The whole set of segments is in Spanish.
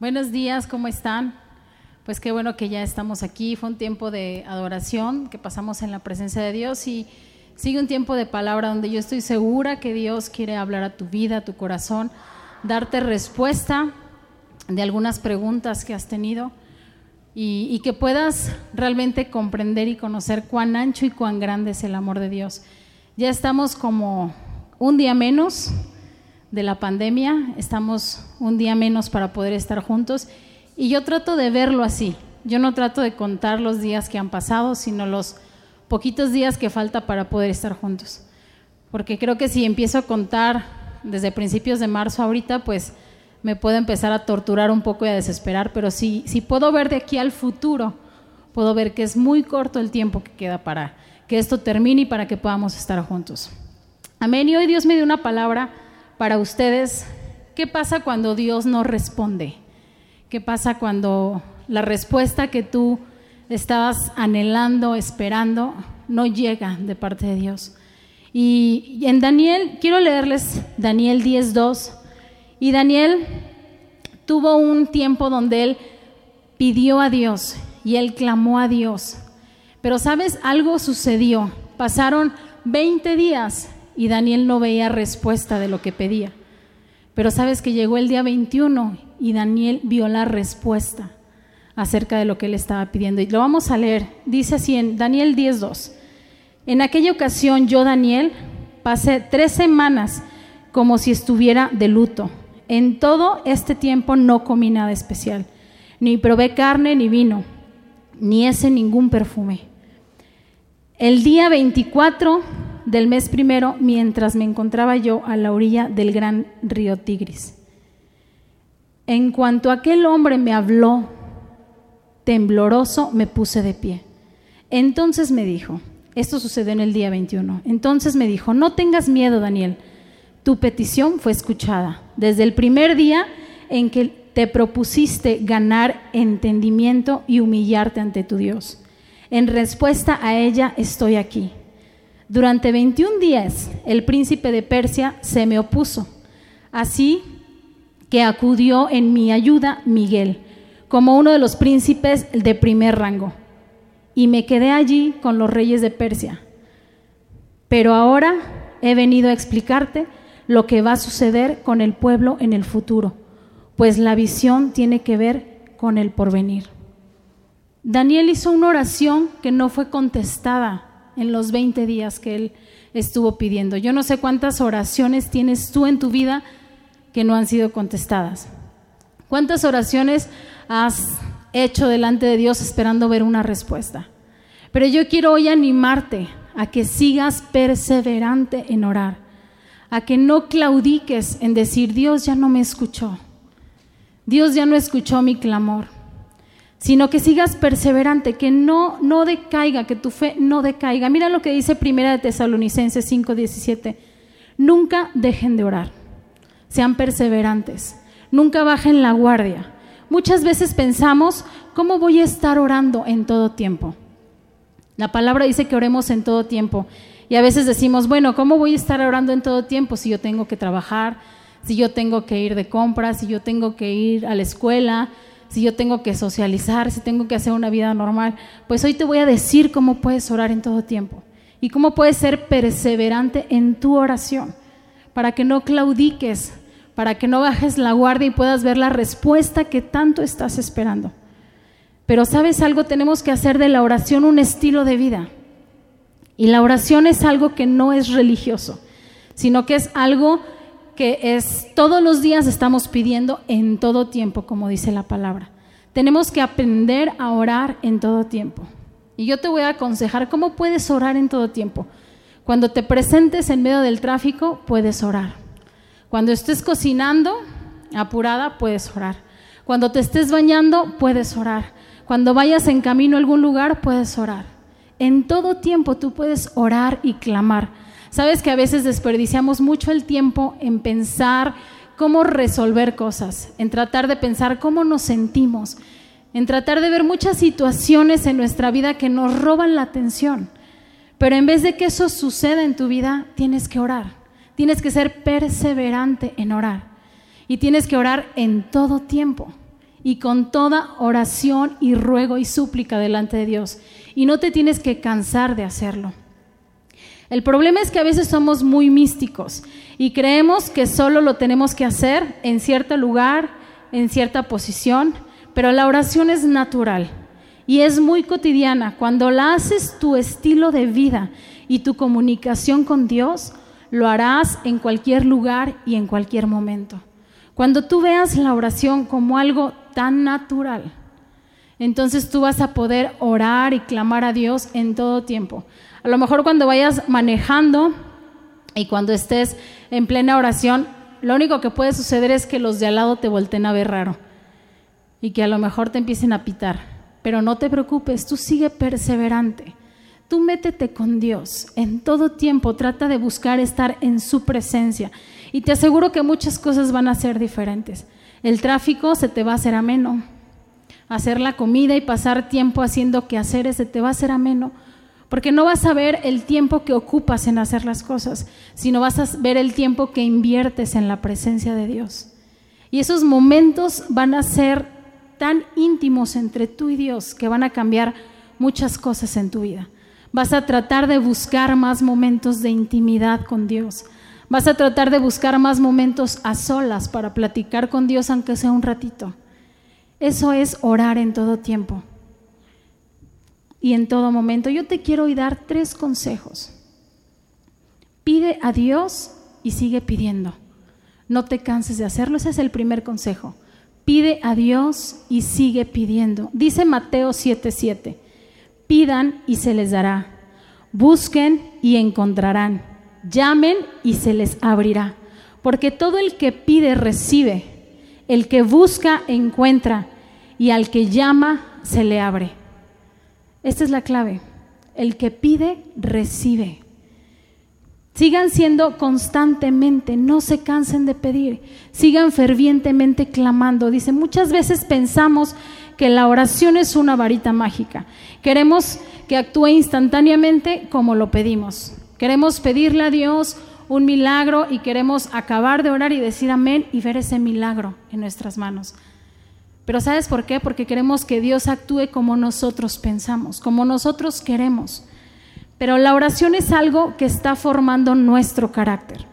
Buenos días, ¿cómo están? Pues qué bueno que ya estamos aquí. Fue un tiempo de adoración que pasamos en la presencia de Dios y sigue un tiempo de palabra donde yo estoy segura que Dios quiere hablar a tu vida, a tu corazón, darte respuesta de algunas preguntas que has tenido y, y que puedas realmente comprender y conocer cuán ancho y cuán grande es el amor de Dios. Ya estamos como un día menos de la pandemia, estamos un día menos para poder estar juntos y yo trato de verlo así. Yo no trato de contar los días que han pasado, sino los poquitos días que falta para poder estar juntos. Porque creo que si empiezo a contar desde principios de marzo ahorita, pues me puedo empezar a torturar un poco y a desesperar, pero si, si puedo ver de aquí al futuro, puedo ver que es muy corto el tiempo que queda para que esto termine y para que podamos estar juntos. Amén. Y hoy Dios me dio una palabra para ustedes. ¿Qué pasa cuando Dios no responde? ¿Qué pasa cuando la respuesta que tú estabas anhelando, esperando, no llega de parte de Dios? Y en Daniel, quiero leerles Daniel 10.2. Y Daniel tuvo un tiempo donde él pidió a Dios y él clamó a Dios. Pero sabes, algo sucedió. Pasaron 20 días y Daniel no veía respuesta de lo que pedía. Pero sabes que llegó el día 21 y Daniel vio la respuesta acerca de lo que él estaba pidiendo. Y lo vamos a leer. Dice así en Daniel 10.2. En aquella ocasión yo, Daniel, pasé tres semanas como si estuviera de luto. En todo este tiempo no comí nada especial, ni probé carne ni vino, ni ese ningún perfume. El día 24 del mes primero mientras me encontraba yo a la orilla del gran río Tigris. En cuanto aquel hombre me habló, tembloroso, me puse de pie. Entonces me dijo, esto sucedió en el día 21, entonces me dijo, no tengas miedo, Daniel, tu petición fue escuchada. Desde el primer día en que te propusiste ganar entendimiento y humillarte ante tu Dios. En respuesta a ella estoy aquí. Durante 21 días el príncipe de Persia se me opuso, así que acudió en mi ayuda Miguel, como uno de los príncipes de primer rango, y me quedé allí con los reyes de Persia. Pero ahora he venido a explicarte lo que va a suceder con el pueblo en el futuro, pues la visión tiene que ver con el porvenir. Daniel hizo una oración que no fue contestada en los 20 días que él estuvo pidiendo. Yo no sé cuántas oraciones tienes tú en tu vida que no han sido contestadas. ¿Cuántas oraciones has hecho delante de Dios esperando ver una respuesta? Pero yo quiero hoy animarte a que sigas perseverante en orar, a que no claudiques en decir, Dios ya no me escuchó, Dios ya no escuchó mi clamor sino que sigas perseverante, que no, no decaiga, que tu fe no decaiga. Mira lo que dice Primera de Tesalonicenses 5:17. Nunca dejen de orar, sean perseverantes, nunca bajen la guardia. Muchas veces pensamos, ¿cómo voy a estar orando en todo tiempo? La palabra dice que oremos en todo tiempo. Y a veces decimos, bueno, ¿cómo voy a estar orando en todo tiempo si yo tengo que trabajar, si yo tengo que ir de compras, si yo tengo que ir a la escuela, si yo tengo que socializar, si tengo que hacer una vida normal, pues hoy te voy a decir cómo puedes orar en todo tiempo y cómo puedes ser perseverante en tu oración para que no claudiques, para que no bajes la guardia y puedas ver la respuesta que tanto estás esperando. Pero sabes algo, tenemos que hacer de la oración un estilo de vida. Y la oración es algo que no es religioso, sino que es algo que es todos los días estamos pidiendo en todo tiempo, como dice la palabra. Tenemos que aprender a orar en todo tiempo. Y yo te voy a aconsejar cómo puedes orar en todo tiempo. Cuando te presentes en medio del tráfico, puedes orar. Cuando estés cocinando, apurada, puedes orar. Cuando te estés bañando, puedes orar. Cuando vayas en camino a algún lugar, puedes orar. En todo tiempo tú puedes orar y clamar. Sabes que a veces desperdiciamos mucho el tiempo en pensar cómo resolver cosas, en tratar de pensar cómo nos sentimos, en tratar de ver muchas situaciones en nuestra vida que nos roban la atención. Pero en vez de que eso suceda en tu vida, tienes que orar. Tienes que ser perseverante en orar. Y tienes que orar en todo tiempo. y con toda oración y ruego y súplica delante de Dios. Y no te tienes que cansar de hacerlo. El problema es que a veces somos muy místicos y creemos que solo lo tenemos que hacer en cierto lugar, en cierta posición, pero la oración es natural y es muy cotidiana. Cuando la haces tu estilo de vida y tu comunicación con Dios, lo harás en cualquier lugar y en cualquier momento. Cuando tú veas la oración como algo tan natural, entonces tú vas a poder orar y clamar a Dios en todo tiempo. A lo mejor cuando vayas manejando y cuando estés en plena oración, lo único que puede suceder es que los de al lado te volteen a ver raro y que a lo mejor te empiecen a pitar. Pero no te preocupes, tú sigue perseverante. Tú métete con Dios en todo tiempo, trata de buscar estar en su presencia y te aseguro que muchas cosas van a ser diferentes. El tráfico se te va a hacer ameno. Hacer la comida y pasar tiempo haciendo quehaceres se te va a hacer ameno. Porque no vas a ver el tiempo que ocupas en hacer las cosas, sino vas a ver el tiempo que inviertes en la presencia de Dios. Y esos momentos van a ser tan íntimos entre tú y Dios que van a cambiar muchas cosas en tu vida. Vas a tratar de buscar más momentos de intimidad con Dios. Vas a tratar de buscar más momentos a solas para platicar con Dios, aunque sea un ratito. Eso es orar en todo tiempo y en todo momento. Yo te quiero hoy dar tres consejos. Pide a Dios y sigue pidiendo. No te canses de hacerlo. Ese es el primer consejo. Pide a Dios y sigue pidiendo. Dice Mateo 7:7. Pidan y se les dará. Busquen y encontrarán. Llamen y se les abrirá. Porque todo el que pide recibe. El que busca encuentra. Y al que llama se le abre. Esta es la clave. El que pide, recibe. Sigan siendo constantemente, no se cansen de pedir, sigan fervientemente clamando. Dice, muchas veces pensamos que la oración es una varita mágica. Queremos que actúe instantáneamente como lo pedimos. Queremos pedirle a Dios un milagro y queremos acabar de orar y decir amén y ver ese milagro en nuestras manos. Pero ¿sabes por qué? Porque queremos que Dios actúe como nosotros pensamos, como nosotros queremos. Pero la oración es algo que está formando nuestro carácter.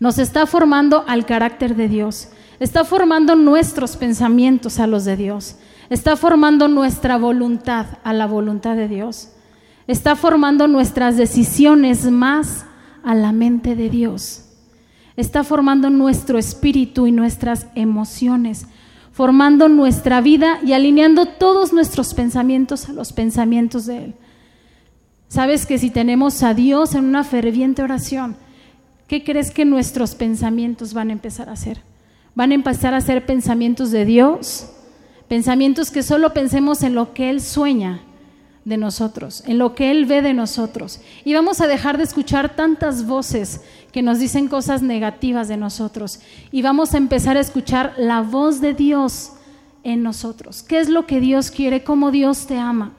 Nos está formando al carácter de Dios. Está formando nuestros pensamientos a los de Dios. Está formando nuestra voluntad a la voluntad de Dios. Está formando nuestras decisiones más a la mente de Dios. Está formando nuestro espíritu y nuestras emociones formando nuestra vida y alineando todos nuestros pensamientos a los pensamientos de Él. Sabes que si tenemos a Dios en una ferviente oración, ¿qué crees que nuestros pensamientos van a empezar a hacer? Van a empezar a ser pensamientos de Dios, pensamientos que solo pensemos en lo que Él sueña de nosotros, en lo que Él ve de nosotros. Y vamos a dejar de escuchar tantas voces que nos dicen cosas negativas de nosotros y vamos a empezar a escuchar la voz de Dios en nosotros. ¿Qué es lo que Dios quiere? ¿Cómo Dios te ama?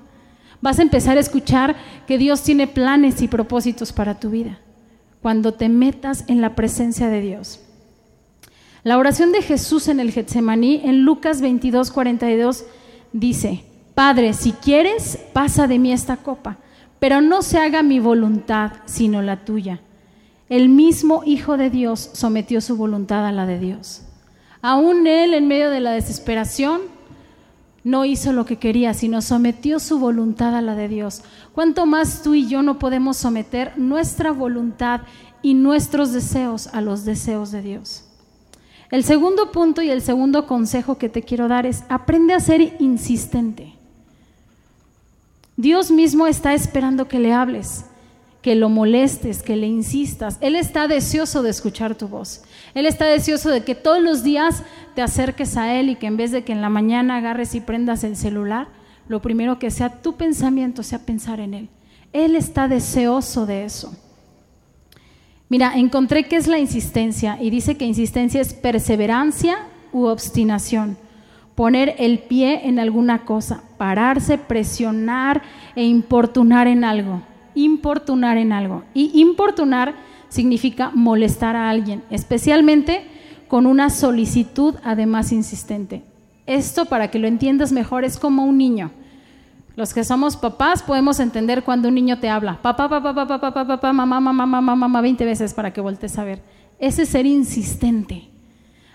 Vas a empezar a escuchar que Dios tiene planes y propósitos para tu vida cuando te metas en la presencia de Dios. La oración de Jesús en el Getsemaní, en Lucas 22, 42, dice, Padre, si quieres, pasa de mí esta copa, pero no se haga mi voluntad, sino la tuya. El mismo Hijo de Dios sometió su voluntad a la de Dios. Aún Él, en medio de la desesperación, no hizo lo que quería, sino sometió su voluntad a la de Dios. ¿Cuánto más tú y yo no podemos someter nuestra voluntad y nuestros deseos a los deseos de Dios? El segundo punto y el segundo consejo que te quiero dar es aprende a ser insistente. Dios mismo está esperando que le hables que lo molestes, que le insistas. Él está deseoso de escuchar tu voz. Él está deseoso de que todos los días te acerques a Él y que en vez de que en la mañana agarres y prendas el celular, lo primero que sea tu pensamiento sea pensar en Él. Él está deseoso de eso. Mira, encontré que es la insistencia y dice que insistencia es perseverancia u obstinación. Poner el pie en alguna cosa, pararse, presionar e importunar en algo importunar en algo. Y importunar significa molestar a alguien, especialmente con una solicitud además insistente. Esto, para que lo entiendas mejor, es como un niño. Los que somos papás podemos entender cuando un niño te habla, papá, papá, papá, papá, papá, mamá, mamá, mamá, mamá, 20 veces para que voltees a ver. Ese ser insistente.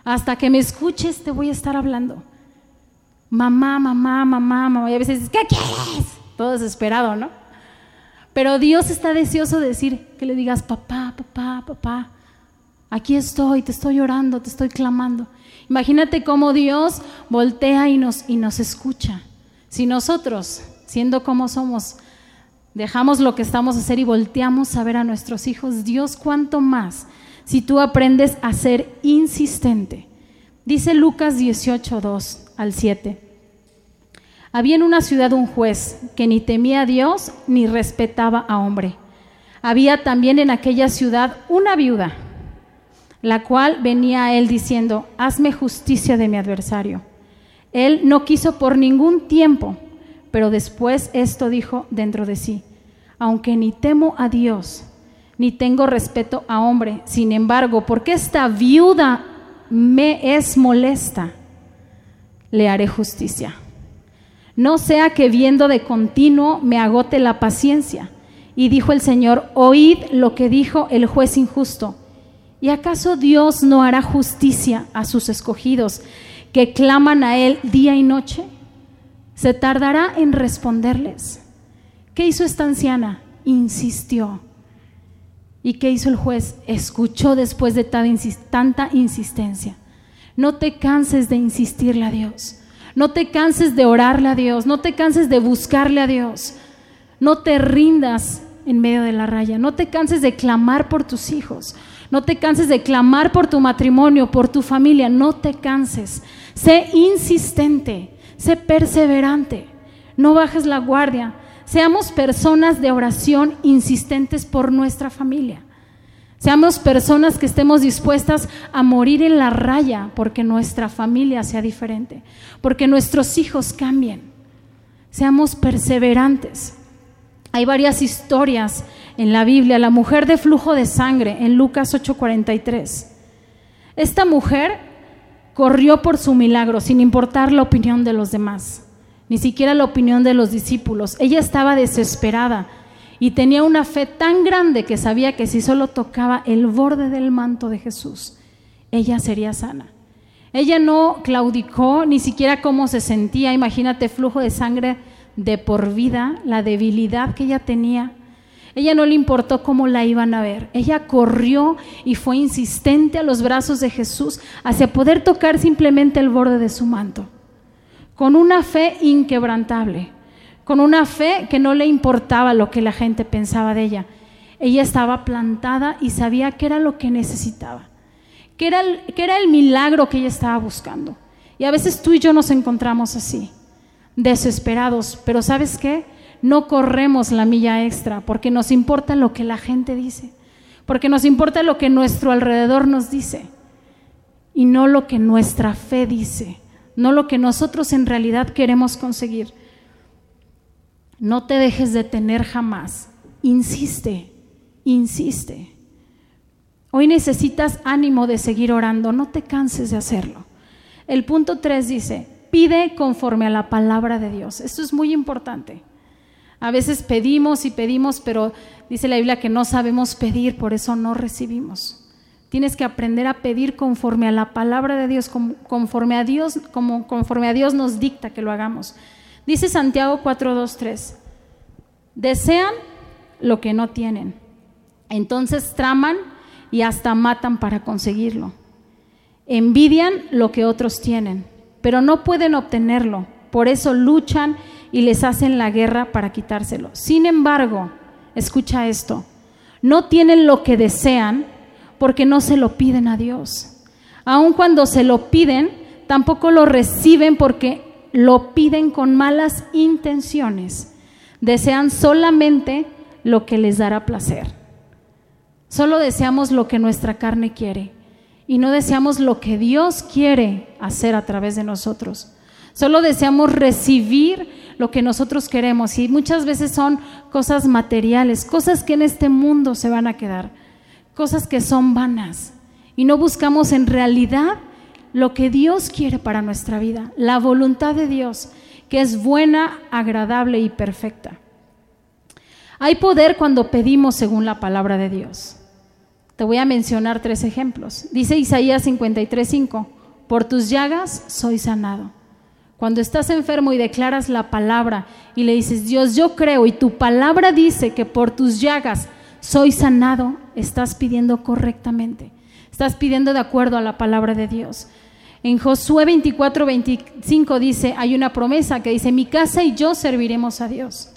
Hasta que me escuches te voy a estar hablando. Mamá, mamá, mamá, mamá. Y a veces ¿qué quieres? Todo desesperado, ¿no? Pero Dios está deseoso de decir que le digas, papá, papá, papá, aquí estoy, te estoy orando, te estoy clamando. Imagínate cómo Dios voltea y nos, y nos escucha. Si nosotros, siendo como somos, dejamos lo que estamos a hacer y volteamos a ver a nuestros hijos, Dios cuánto más si tú aprendes a ser insistente. Dice Lucas 18, 2 al 7. Había en una ciudad un juez que ni temía a Dios ni respetaba a hombre. Había también en aquella ciudad una viuda, la cual venía a él diciendo, hazme justicia de mi adversario. Él no quiso por ningún tiempo, pero después esto dijo dentro de sí, aunque ni temo a Dios, ni tengo respeto a hombre, sin embargo, porque esta viuda me es molesta, le haré justicia. No sea que viendo de continuo me agote la paciencia. Y dijo el Señor, oíd lo que dijo el juez injusto. ¿Y acaso Dios no hará justicia a sus escogidos? que claman a Él día y noche? ¿Se tardará en responderles? ¿Qué hizo esta anciana? Insistió. ¿Y qué hizo el juez? Escuchó después de tanta insistencia. No te canses de insistirle a Dios. No te canses de orarle a Dios. No te canses de buscarle a Dios. No te rindas en medio de la raya. No te canses de clamar por tus hijos. No te canses de clamar por tu matrimonio, por tu familia. No te canses. Sé insistente, sé perseverante, no bajes la guardia. Seamos personas de oración insistentes por nuestra familia. Seamos personas que estemos dispuestas a morir en la raya porque nuestra familia sea diferente, porque nuestros hijos cambien. Seamos perseverantes. Hay varias historias en la Biblia. La mujer de flujo de sangre en Lucas 8:43. Esta mujer corrió por su milagro sin importar la opinión de los demás, ni siquiera la opinión de los discípulos. Ella estaba desesperada y tenía una fe tan grande que sabía que si solo tocaba el borde del manto de Jesús, ella sería sana. Ella no claudicó ni siquiera cómo se sentía. Imagínate flujo de sangre de por vida, la debilidad que ella tenía. Ella no le importó cómo la iban a ver. Ella corrió y fue insistente a los brazos de Jesús hacia poder tocar simplemente el borde de su manto. Con una fe inquebrantable, con una fe que no le importaba lo que la gente pensaba de ella. Ella estaba plantada y sabía que era lo que necesitaba, que era el, era el milagro que ella estaba buscando. Y a veces tú y yo nos encontramos así, desesperados, pero ¿sabes qué? no corremos la milla extra porque nos importa lo que la gente dice, porque nos importa lo que nuestro alrededor nos dice y no lo que nuestra fe dice, no lo que nosotros en realidad queremos conseguir. No te dejes detener jamás, insiste, insiste. Hoy necesitas ánimo de seguir orando, no te canses de hacerlo. El punto 3 dice, pide conforme a la palabra de Dios. Esto es muy importante. A veces pedimos y pedimos, pero dice la Biblia que no sabemos pedir, por eso no recibimos. Tienes que aprender a pedir conforme a la palabra de Dios, conforme a Dios, como conforme a Dios nos dicta que lo hagamos. Dice Santiago 4:2-3. Desean lo que no tienen. Entonces traman y hasta matan para conseguirlo. Envidian lo que otros tienen, pero no pueden obtenerlo. Por eso luchan y les hacen la guerra para quitárselo. Sin embargo, escucha esto, no tienen lo que desean porque no se lo piden a Dios. Aun cuando se lo piden, tampoco lo reciben porque lo piden con malas intenciones. Desean solamente lo que les dará placer. Solo deseamos lo que nuestra carne quiere y no deseamos lo que Dios quiere hacer a través de nosotros. Solo deseamos recibir lo que nosotros queremos y muchas veces son cosas materiales, cosas que en este mundo se van a quedar, cosas que son vanas y no buscamos en realidad lo que Dios quiere para nuestra vida, la voluntad de Dios, que es buena, agradable y perfecta. Hay poder cuando pedimos según la palabra de Dios. Te voy a mencionar tres ejemplos. Dice Isaías 53:5, por tus llagas soy sanado. Cuando estás enfermo y declaras la palabra y le dices, Dios, yo creo y tu palabra dice que por tus llagas soy sanado, estás pidiendo correctamente. Estás pidiendo de acuerdo a la palabra de Dios. En Josué 24, 25 dice, hay una promesa que dice, mi casa y yo serviremos a Dios.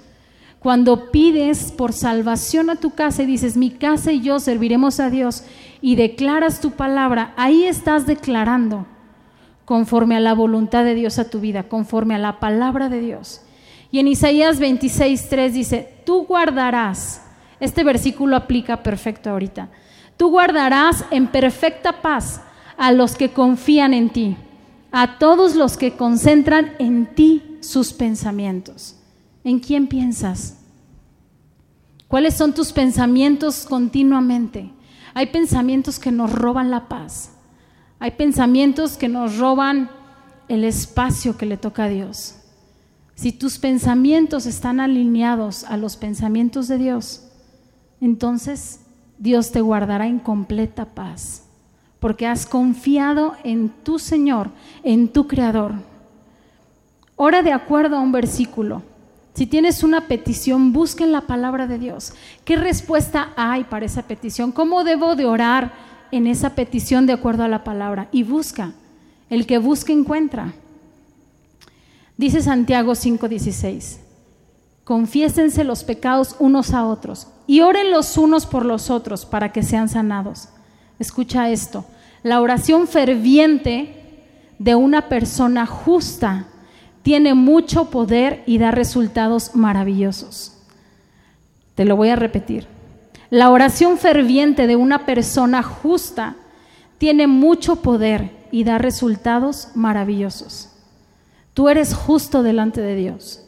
Cuando pides por salvación a tu casa y dices, mi casa y yo serviremos a Dios, y declaras tu palabra, ahí estás declarando conforme a la voluntad de Dios a tu vida, conforme a la palabra de Dios. Y en Isaías 26, 3 dice, tú guardarás, este versículo aplica perfecto ahorita, tú guardarás en perfecta paz a los que confían en ti, a todos los que concentran en ti sus pensamientos. ¿En quién piensas? ¿Cuáles son tus pensamientos continuamente? Hay pensamientos que nos roban la paz. Hay pensamientos que nos roban el espacio que le toca a Dios. Si tus pensamientos están alineados a los pensamientos de Dios, entonces Dios te guardará en completa paz, porque has confiado en tu Señor, en tu Creador. Ora de acuerdo a un versículo. Si tienes una petición, busca en la palabra de Dios. ¿Qué respuesta hay para esa petición? ¿Cómo debo de orar? en esa petición de acuerdo a la palabra y busca. El que busca encuentra. Dice Santiago 5:16, confiésense los pecados unos a otros y oren los unos por los otros para que sean sanados. Escucha esto, la oración ferviente de una persona justa tiene mucho poder y da resultados maravillosos. Te lo voy a repetir. La oración ferviente de una persona justa tiene mucho poder y da resultados maravillosos. Tú eres justo delante de Dios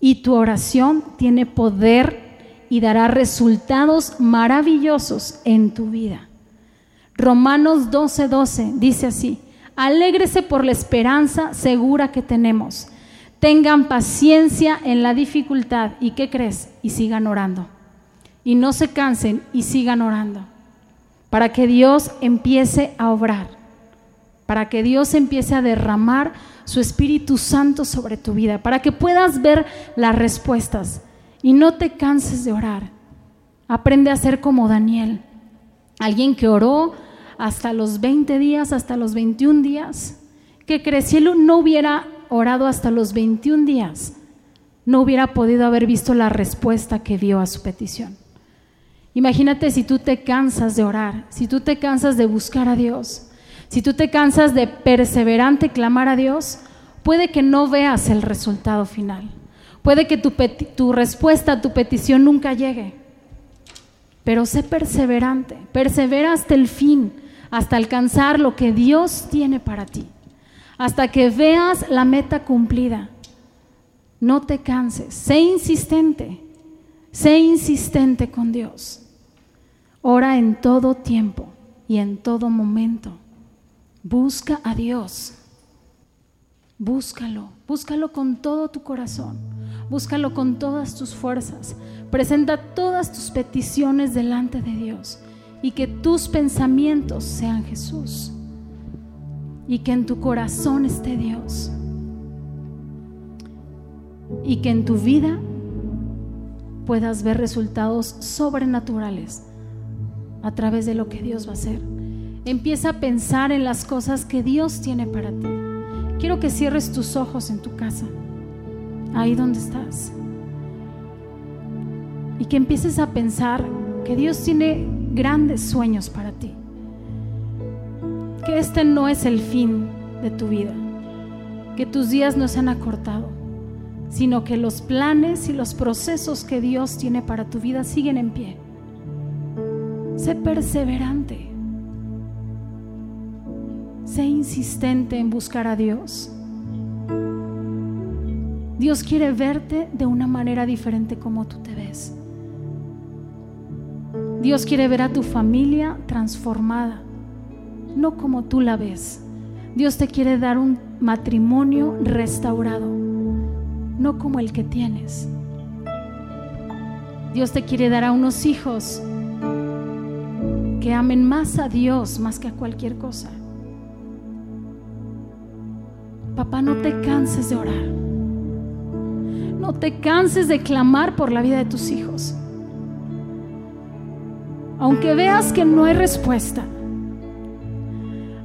y tu oración tiene poder y dará resultados maravillosos en tu vida. Romanos 12:12 12 dice así, alégrese por la esperanza segura que tenemos. Tengan paciencia en la dificultad y ¿qué crees? Y sigan orando y no se cansen y sigan orando para que Dios empiece a obrar, para que Dios empiece a derramar su Espíritu Santo sobre tu vida, para que puedas ver las respuestas y no te canses de orar. Aprende a ser como Daniel, alguien que oró hasta los 20 días, hasta los 21 días, que él no hubiera orado hasta los 21 días, no hubiera podido haber visto la respuesta que dio a su petición. Imagínate si tú te cansas de orar, si tú te cansas de buscar a Dios, si tú te cansas de perseverante clamar a Dios, puede que no veas el resultado final. Puede que tu, tu respuesta a tu petición nunca llegue. Pero sé perseverante, persevera hasta el fin, hasta alcanzar lo que Dios tiene para ti, hasta que veas la meta cumplida. No te canses, sé insistente, sé insistente con Dios. Ora en todo tiempo y en todo momento. Busca a Dios. Búscalo, búscalo con todo tu corazón, búscalo con todas tus fuerzas. Presenta todas tus peticiones delante de Dios y que tus pensamientos sean Jesús y que en tu corazón esté Dios y que en tu vida puedas ver resultados sobrenaturales a través de lo que Dios va a hacer. Empieza a pensar en las cosas que Dios tiene para ti. Quiero que cierres tus ojos en tu casa, ahí donde estás. Y que empieces a pensar que Dios tiene grandes sueños para ti. Que este no es el fin de tu vida. Que tus días no se han acortado, sino que los planes y los procesos que Dios tiene para tu vida siguen en pie Sé perseverante. Sé insistente en buscar a Dios. Dios quiere verte de una manera diferente como tú te ves. Dios quiere ver a tu familia transformada, no como tú la ves. Dios te quiere dar un matrimonio restaurado, no como el que tienes. Dios te quiere dar a unos hijos que amen más a Dios más que a cualquier cosa. Papá, no te canses de orar. No te canses de clamar por la vida de tus hijos. Aunque veas que no hay respuesta,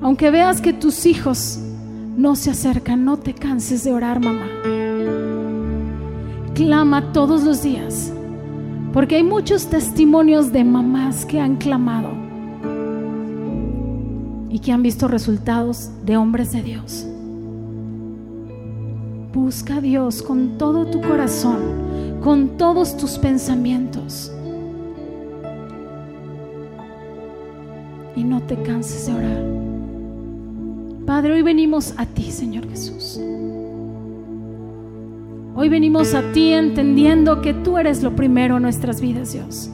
aunque veas que tus hijos no se acercan, no te canses de orar, mamá. Clama todos los días, porque hay muchos testimonios de mamás que han clamado y que han visto resultados de hombres de Dios. Busca a Dios con todo tu corazón, con todos tus pensamientos. Y no te canses de orar. Padre, hoy venimos a ti, Señor Jesús. Hoy venimos a ti entendiendo que tú eres lo primero en nuestras vidas, Dios.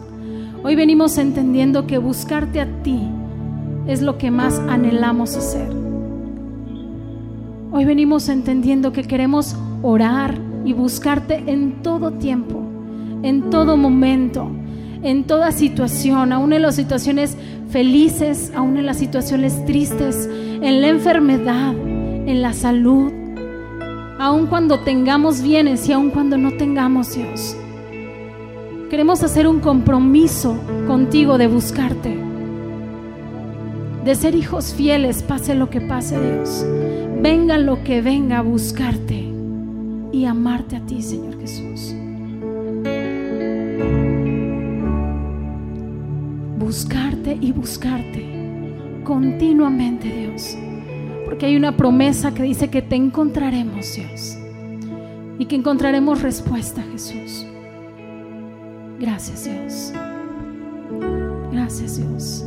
Hoy venimos entendiendo que buscarte a ti es lo que más anhelamos hacer. Hoy venimos entendiendo que queremos orar y buscarte en todo tiempo, en todo momento, en toda situación, aún en las situaciones felices, aún en las situaciones tristes, en la enfermedad, en la salud, aún cuando tengamos bienes y aún cuando no tengamos Dios. Queremos hacer un compromiso contigo de buscarte, de ser hijos fieles, pase lo que pase Dios venga lo que venga a buscarte y amarte a ti, Señor Jesús. Buscarte y buscarte continuamente, Dios. Porque hay una promesa que dice que te encontraremos, Dios. Y que encontraremos respuesta, Jesús. Gracias, Dios. Gracias, Dios.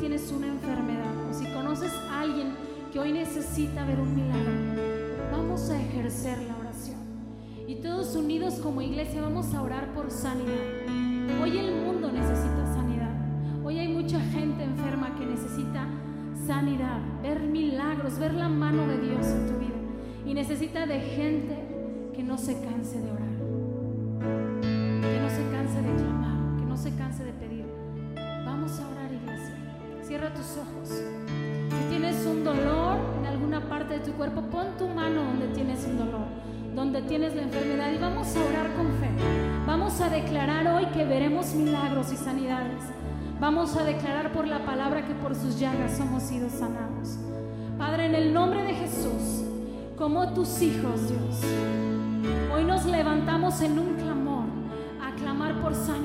tienes una enfermedad o si conoces a alguien que hoy necesita ver un milagro, vamos a ejercer la oración. Y todos unidos como iglesia vamos a orar por sanidad. Hoy el mundo necesita sanidad. Hoy hay mucha gente enferma que necesita sanidad, ver milagros, ver la mano de Dios en tu vida. Y necesita de gente que no se canse de orar, que no se canse de clamar, que no se canse Cierra tus ojos. Si tienes un dolor en alguna parte de tu cuerpo, pon tu mano donde tienes un dolor, donde tienes la enfermedad y vamos a orar con fe. Vamos a declarar hoy que veremos milagros y sanidades. Vamos a declarar por la palabra que por sus llagas somos sido sanados. Padre, en el nombre de Jesús, como tus hijos, Dios, hoy nos levantamos en un clamor a clamar por sanidad,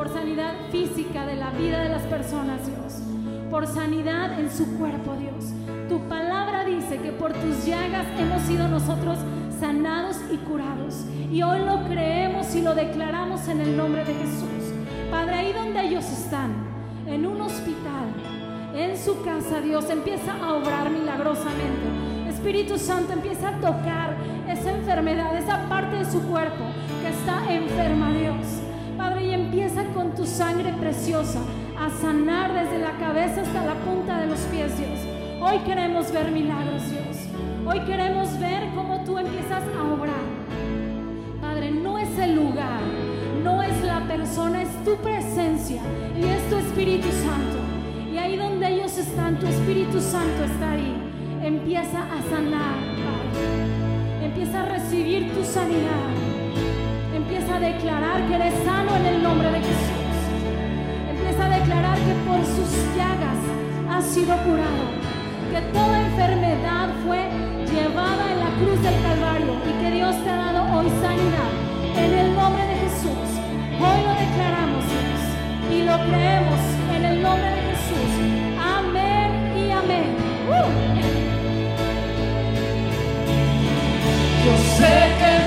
por sanidad física de la vida de las personas, Dios, por sanidad en su cuerpo, Dios. Tu palabra dice que por tus llagas hemos sido nosotros sanados y curados. Y hoy lo creemos y lo declaramos en el nombre de Jesús. Padre, ahí donde ellos están, en un hospital, en su casa, Dios empieza a obrar milagrosamente. Espíritu Santo empieza a tocar esa enfermedad, esa parte de su cuerpo que está enferma, Dios. Empieza con tu sangre preciosa a sanar desde la cabeza hasta la punta de los pies, Dios. Hoy queremos ver milagros, Dios. Hoy queremos ver cómo tú empiezas a obrar. Padre, no es el lugar, no es la persona, es tu presencia y es tu Espíritu Santo. Y ahí donde ellos están, tu Espíritu Santo está ahí. Empieza a sanar, Padre. Empieza a recibir tu sanidad. Empieza a declarar que eres sano en el nombre de Jesús. Empieza a declarar que por sus llagas has sido curado. Que toda enfermedad fue llevada en la cruz del Calvario y que Dios te ha dado hoy sanidad. En el nombre de Jesús. Hoy lo declaramos, y lo creemos en el nombre de Jesús. Amén y amén. Uh. Yo sé que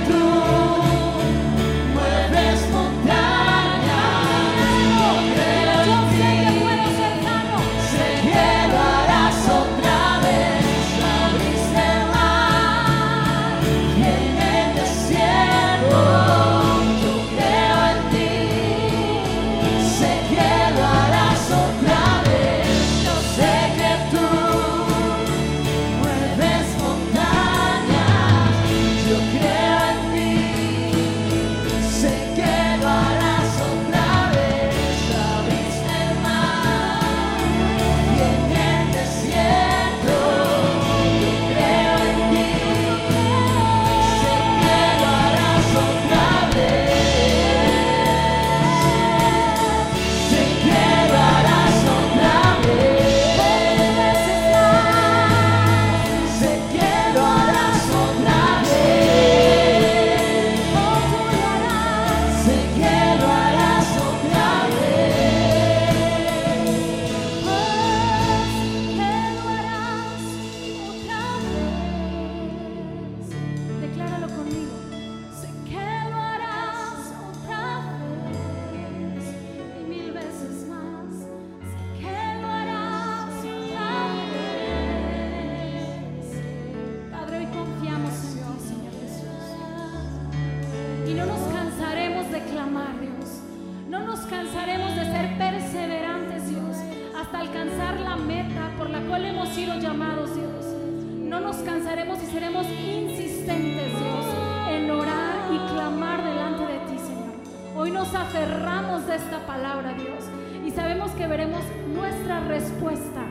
veremos nuestra respuesta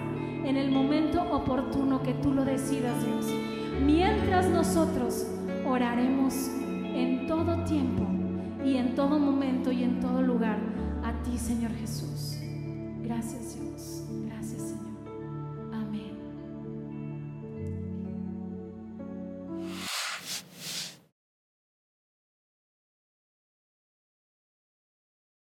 en el momento oportuno que tú lo decidas, Dios. Mientras nosotros oraremos en todo tiempo y en todo momento y en todo lugar a ti, Señor Jesús. Gracias, Dios. Gracias.